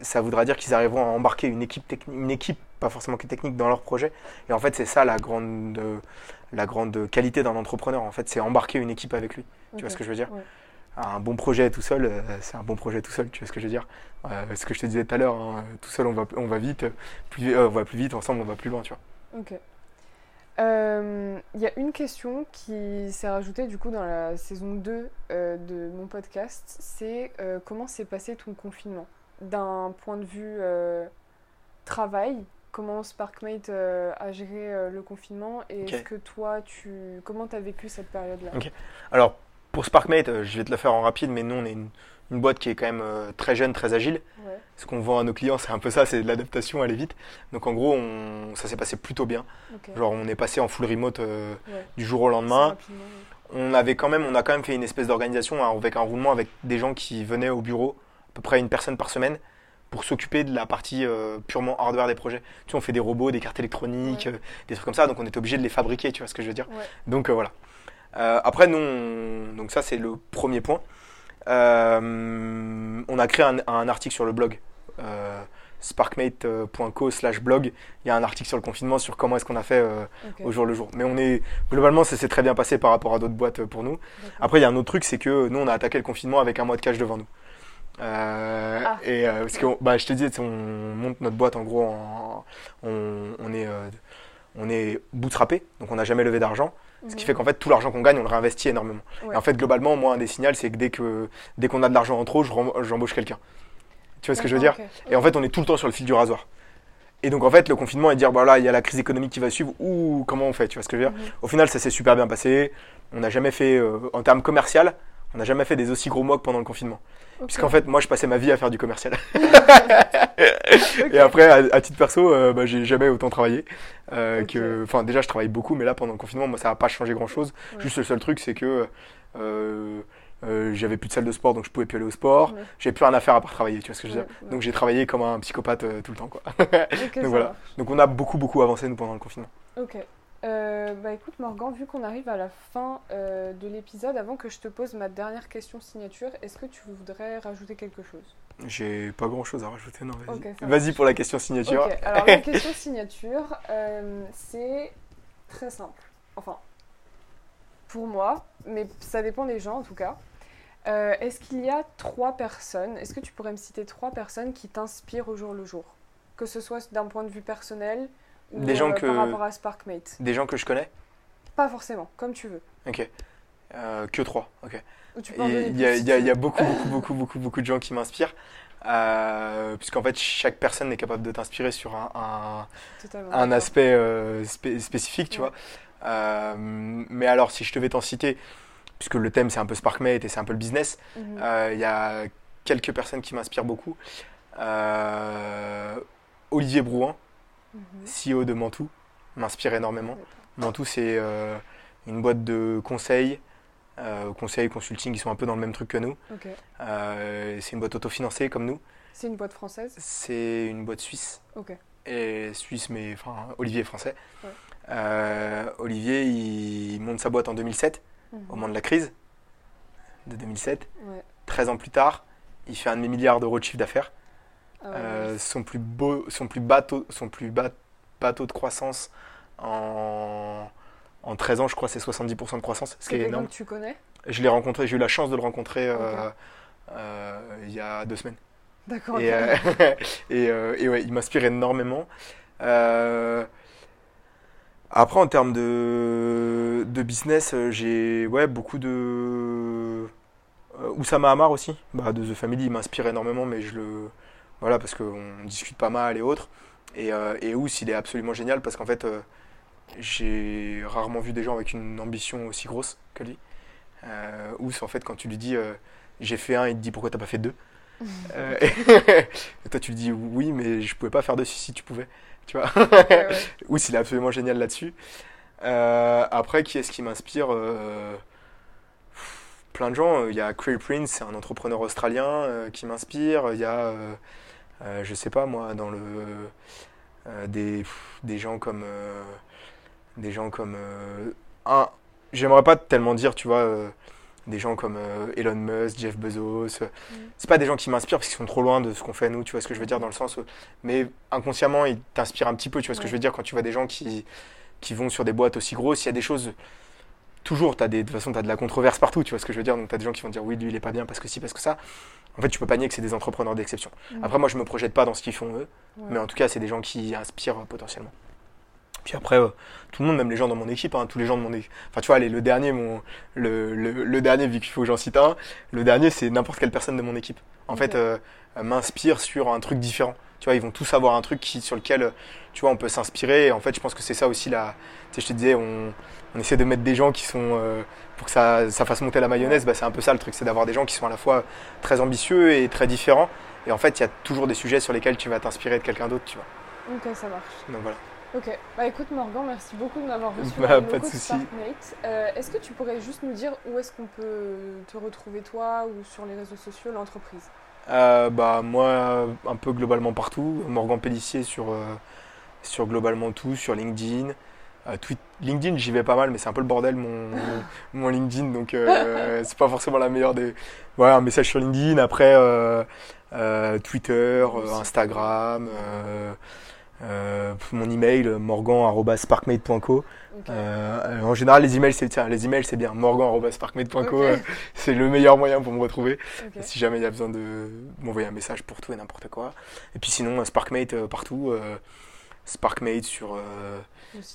ça voudra dire qu'ils arriveront à embarquer une équipe, une équipe, pas forcément que technique, dans leur projet. Et en fait, c'est ça la grande, euh, la grande qualité d'un entrepreneur. En fait, c'est embarquer une équipe avec lui. Tu vois ce que je veux dire? Ouais. Un bon projet tout seul, euh, c'est un bon projet tout seul. Tu vois ce que je veux dire Euh, Ce que je te disais tout à l'heure, hein, tout seul on va, on va vite, plus, euh, on va plus vite, ensemble on va plus loin. Tu vois. Ok. Euh, Il y a une question qui s'est rajoutée du coup dans la saison 2 euh, de mon podcast, c'est comment s'est passé ton confinement? D'un point de vue travail, comment SparkMate euh, a géré euh, le confinement? Et est-ce que toi, tu comment tu as vécu cette période-là? Ok. Alors, pour SparkMate, euh, je vais te le faire en rapide, mais nous, on est une, une boîte qui est quand même euh, très jeune, très agile. Ouais. Ce qu'on vend à nos clients, c'est un peu ça, c'est de l'adaptation, aller vite. Donc, en gros, on- ça s'est passé plutôt bien. Genre, on est passé en full remote euh, Ouais. du jour au lendemain. On avait quand même, on a quand même fait une espèce d'organisation hein, avec un roulement avec des gens qui venaient au bureau, à peu près une personne par semaine, pour s'occuper de la partie euh, purement hardware des projets. Tu sais, on fait des robots, des cartes électroniques, Ouais. euh, des trucs comme ça, donc on était obligé de les fabriquer, tu vois ce que je veux dire. Donc voilà. Euh, après, nous, on- donc ça c'est le premier point. Euh, on a créé un, un article sur le blog. Euh, sparkmate.co slash blog il y a un article sur le confinement sur comment est-ce qu'on a fait euh, au jour le jour mais on est globalement ça s'est très bien passé par rapport à d'autres boîtes euh, pour nous après il y a un autre truc c'est que nous on a attaqué le confinement avec un mois de cash devant nous Euh, Ah. et parce que bah, je te dis on monte notre boîte en gros en- on, on est on est donc on n'a jamais levé d'argent. Ce qui Mhm. fait qu'en fait, tout l'argent qu'on gagne, on le réinvestit énormément. Ouais. Et en fait, globalement, moi, un des signaux, c'est que dès que dès qu'on a de l'argent en trop, je j'embauche quelqu'un. Tu vois ce que je veux dire? Et en fait, on est tout le temps sur le fil du rasoir. Et donc, en fait, le confinement et dire, voilà, il y a la crise économique qui va suivre, ou comment on fait? Tu vois ce que je veux dire? Mhm. Au final, ça s'est super bien passé. On n'a jamais fait, euh, en termes commercial, on n'a jamais fait des aussi gros mois que pendant le confinement. Puisqu'en fait, moi, je passais ma vie à faire du commercial. Et après, à, à titre perso, euh, bah, j'ai jamais autant travaillé. euh, que, enfin, déjà, je travaille beaucoup, mais là, pendant le confinement, moi, ça n'a pas changé grand-chose. Ouais. Juste le seul truc, c'est que euh, j'avais plus de salle de sport, donc je pouvais plus aller au sport. Ouais. J'avais plus rien à faire à part travailler, tu vois ce que je veux dire ouais. Donc j'ai travaillé comme un psychopathe tout le temps, quoi. Ça voilà. donc on a beaucoup, beaucoup avancé, nous, pendant le confinement. Ok. Euh, bah écoute Morgan, vu qu'on arrive à la fin euh, de l'épisode, avant que je te pose ma dernière question signature, est-ce que tu voudrais rajouter quelque chose? J'ai pas grand-chose à rajouter, non, vas-y. Pour la question signature. Alors la question signature, euh, c'est très simple. Enfin, pour moi, mais ça dépend des gens en tout cas. Est-ce qu'il y a trois personnes, est-ce que tu pourrais me citer trois personnes qui t'inspirent au jour le jour? Que ce soit d'un point de vue personnel ou Des gens euh, que- par rapport à Sparkmate Des gens que je connais Pas forcément, comme tu veux. Ok. Euh, que trois, ok. Il y, a- y y beaucoup, beaucoup, beaucoup, beaucoup, beaucoup de gens qui m'inspirent. Euh, puisqu'en fait, chaque personne est capable de t'inspirer sur un, un- aspect euh, spé- spécifique, tu Ouais. vois. Euh, mais alors, si je devais t'en citer, puisque le thème c'est un peu Sparkmate et c'est un peu le business, Mhm. il y a quelques personnes qui m'inspirent beaucoup. Olivier Brouin, Mhm. CEO de Mantou, m'inspire énormément. Mantou, c'est euh, une boîte de conseils, euh, conseils, consulting, ils sont un peu dans le même truc que nous. Euh, c'est une boîte autofinancée comme nous. C'est une boîte française? C'est une boîte suisse. Et suisse, mais enfin, Olivier est français. Ouais. Euh, Olivier, il monte sa boîte en 2007, au Mhm. moment de la crise de 2007. Ouais. 13 ans plus tard, il fait un demi-milliard d'euros de chiffre d'affaires. Ah ouais, Euh, son plus beau, son plus bateau, son plus bas, bateau de croissance en, en 13 ans, je crois, c'est 70% de croissance, ce C'est qui est énorme. que tu connais? Je l'ai rencontré, j'ai eu la chance de le rencontrer euh, euh, il y a deux semaines. D'accord. Et, et, et ouais, il m'inspire énormément. Après, en termes de, de business, j'ai ouais, beaucoup de. Oussama Hamar aussi, bah, de The Family, il m'inspire énormément, mais je le. Voilà, parce qu'on discute pas mal et autres. Et, euh, et Ous, il est absolument génial parce qu'en fait, euh, j'ai rarement vu des gens avec une ambition aussi grosse que lui. Euh, Ous, en fait, quand tu lui dis j'ai fait un, il te dit pourquoi t'as pas fait deux? Et toi, tu lui dis oui, mais je pouvais pas faire deux si, tu pouvais. Tu vois Ouais, ouais. Ous, il est absolument génial là-dessus. Après, qui est-ce qui m'inspire Plein de gens. Il y a Craig Prince, c'est un entrepreneur australien qui m'inspire. Il y a, euh, je sais pas moi, dans le euh, des, des gens comme euh, des gens comme un. J'aimerais pas tellement dire, tu vois. des gens comme Elon Musk, Jeff Bezos, euh, c'est pas des gens qui m'inspirent parce qu'ils sont trop loin de ce qu'on fait nous, tu vois ce que je veux dire dans le sens où, mais inconsciemment ils t'inspirent un petit peu, tu vois ce que je veux dire quand tu vois des gens qui, qui vont sur des boîtes aussi grosses, il y a des choses, toujours, as des, de toute façon tu as de la controverse partout, tu vois ce que je veux dire, donc tu as des gens qui vont dire oui lui il est pas bien parce que si, parce que ça, en fait tu peux pas nier que c'est des entrepreneurs d'exception. Mhm. Après moi je me projette pas dans ce qu'ils font eux, Ouais. mais en tout cas c'est des gens qui inspirent potentiellement. Puis après, euh, tout le monde, même les gens dans mon équipe, hein, tous les gens de mon équipe. Enfin, tu vois, allez, le dernier, mon, le, le, le dernier, vu qu'il faut que j'en cite un, le dernier, c'est n'importe quelle personne de mon équipe. En fait, euh, m'inspire sur un truc différent. Tu vois, ils vont tous avoir un truc qui, sur lequel, euh, tu vois, on peut s'inspirer. Et en fait, je pense que c'est ça aussi la. Tu sais, je te disais, on, on essaie de mettre des gens qui sont. euh, pour que ça, ça fasse monter la mayonnaise, bah, c'est un peu ça le truc, c'est d'avoir des gens qui sont à la fois très ambitieux et très différents. Et en fait, il y a toujours des sujets sur lesquels tu vas t'inspirer de quelqu'un d'autre, tu vois. Ok, ça marche. Donc voilà. Ok, bah écoute Morgan, merci beaucoup de m'avoir reçu Bah, pas de souci. Euh, est-ce que tu pourrais juste nous dire où est-ce qu'on peut te retrouver toi ou sur les réseaux sociaux, l'entreprise? Euh, bah moi un peu globalement partout. Morgan Pellissier sur euh, sur globalement tout sur LinkedIn. Euh, LinkedIn j'y vais pas mal mais c'est un peu le bordel mon mon LinkedIn. Donc c'est pas forcément la meilleure des ouais un message sur LinkedIn. Après Twitter Instagram euh, mon email morgan@sparkmate.co Euh, en général les emails c'est les emails c'est bien morgan@sparkmate.co Ok. euh, c'est le meilleur moyen pour me retrouver si jamais il y a besoin de m'envoyer un message pour tout et n'importe quoi. Et puis sinon, euh, Sparkmate partout. Sparkmate sur, euh,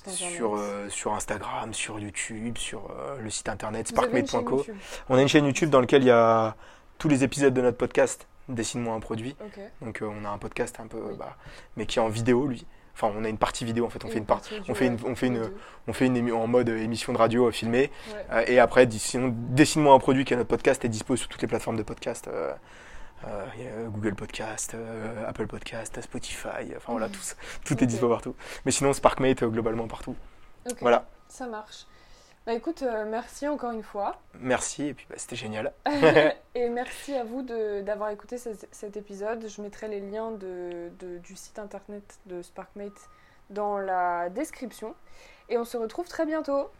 sur, euh, sur Instagram, sur YouTube, sur euh, le site internet sparkmate.co. On a une chaîne YouTube dans laquelle il y a tous les épisodes de notre podcast Dessine-moi un produit. Donc on a un podcast un peu, Oui. bah, mais qui est en vidéo lui. Enfin, on a une partie vidéo en fait. On fait une part, partie on fait une, on fait une, on fait une en mode euh, émission de radio euh, filmée. Ouais. Euh, et après, sinon, Dessine-moi un produit qui est notre podcast est dispo sur toutes les plateformes de podcast. euh, Google Podcast, euh, Apple Podcast, Spotify, enfin voilà, Mhm. tout, tout est dispo partout. Mais sinon, Sparkmate euh, globalement partout. Voilà, Ça marche. Bah écoute, euh, merci encore une fois. merci, et puis bah, c'était génial. Et merci à vous de- d'avoir écouté ce- cet épisode. Je mettrai les liens de, de- du site internet de Sparkmate dans la description. Et on se retrouve très bientôt.